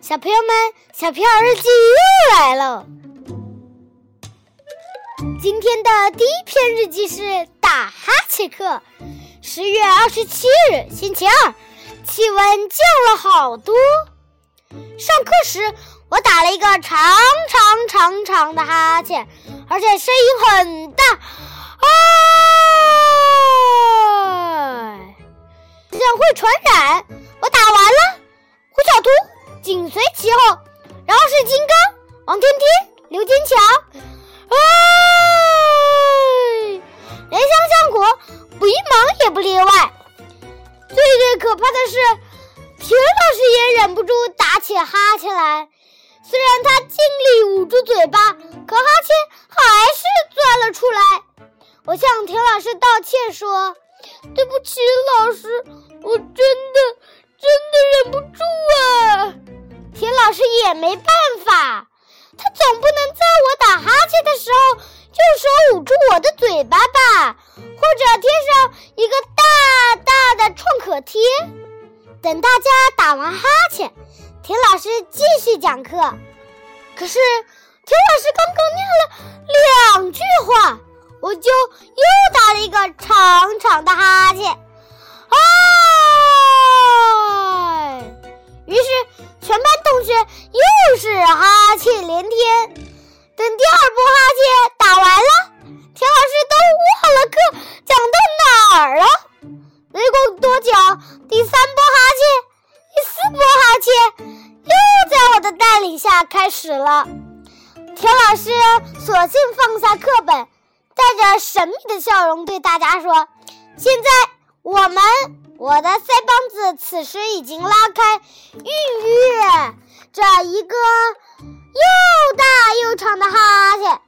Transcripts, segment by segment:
小朋友们，小皮儿日记又来了。今天的第一篇日记是打哈欠课。十月二十七日，星期二，气温降了好多。上课时，我打了一个长长长长的哈欠，而且声音很大，啊！这样会传染。我打完了，其后，然后是金刚、王天天、刘坚强，哎，连香香果、捕一芒也不例外。最最可怕的是，田老师也忍不住打起哈欠来。虽然他尽力捂住嘴巴，可哈欠还是钻了出来。我向田老师道歉说：“对不起，老师，我真的。”真的忍不住！田老师也没办法，他总不能在我打哈欠的时候用手捂住我的嘴巴吧？或者贴上一个大大的创可贴。等大家打完哈欠，田老师继续讲课。可是田老师刚刚念了两句话，我就又打了一个长长的哈欠。啊！于是，全班同学又是哈欠连天。等第二波哈欠打完了，田老师都忘了课讲到哪儿了。没过多久，第三波哈欠、第四波哈欠又在我的带领下开始了。田老师索性放下课本，带着神秘的笑容对大家说：“现在我们。”我的腮帮子此时已经拉开，孕育着一个又大又长的哈欠。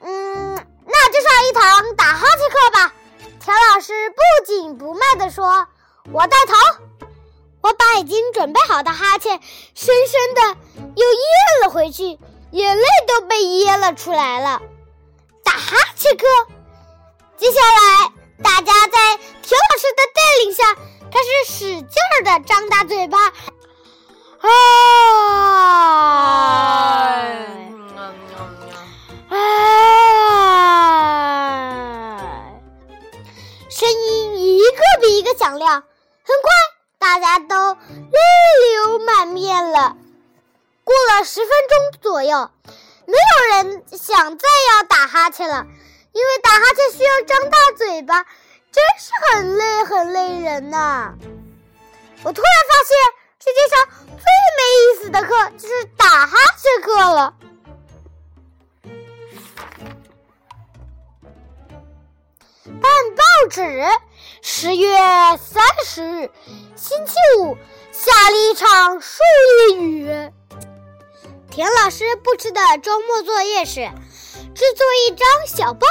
嗯，那就上一堂打哈欠课吧。田老师不紧不慢地说：“我带头。”我把已经准备好的哈欠深深的又咽了回去，眼泪都被噎了出来了。打哈欠课，接下来。大家在田老师的带领下，开始使劲儿的张大嘴巴，啊，啊，声音一个比一个响亮。很快，大家都泪流满面了。过了十分钟左右，没有人想再要打哈欠了。因为打哈欠需要张大嘴巴，真是很累很累人呐！我突然发现世界上最没意思的课就是打哈欠课了。看报纸，十月三十日，星期五，下了一场树叶雨。田老师布置的周末作业是。制作一张小报，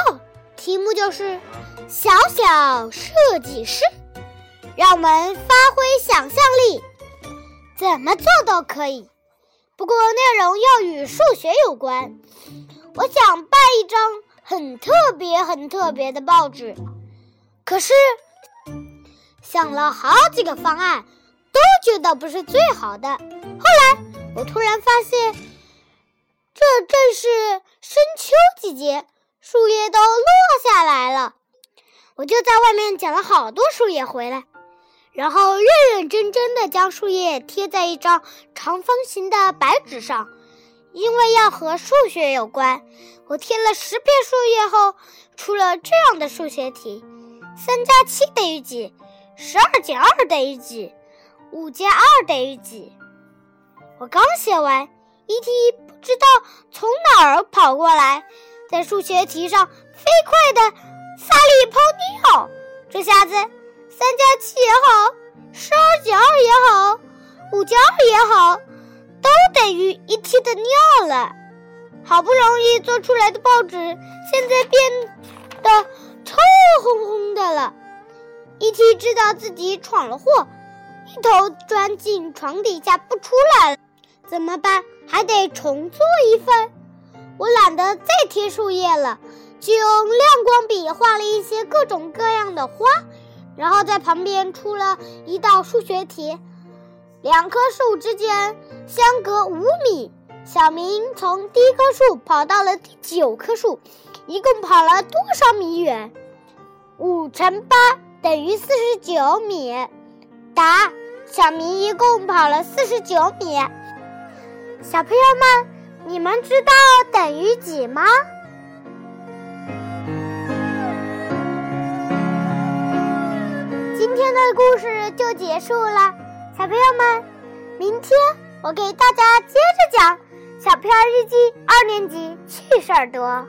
题目就是“小小设计师”，让我们发挥想象力，怎么做都可以。不过内容要与数学有关。我想办一张很特别、很特别的报纸，可是想了好几个方案，都觉得不是最好的。后来我突然发现。这正是深秋季节，树叶都落下来了。我就在外面捡了好多树叶回来，然后认认真真的将树叶贴在一张长方形的白纸上。因为要和数学有关，我贴了十片树叶后，出了这样的数学题：三加七等于几？十二减二等于几？五加二等于几？我刚写完。一题不知道从哪儿跑过来，在数学题上飞快地撒了一泡尿。这下子，三加七也好，十二减二也好，五加二也好，都等于一题的尿了。好不容易做出来的报纸，现在变得臭烘烘的了。一题知道自己闯了祸，一头钻进床底下不出来。怎么办？还得重做一份。我懒得再贴树叶了，就用亮光笔画了一些各种各样的花，然后在旁边出了一道数学题。两棵树之间相隔五米。小明从第一棵树跑到了第九棵树，一共跑了多少米远？五乘八等于四十九米。答：小明一共跑了四十九米。小朋友们，你们知道等于几吗？今天的故事就结束了，小朋友们，明天我给大家接着讲。小片日记二年级趣事儿多。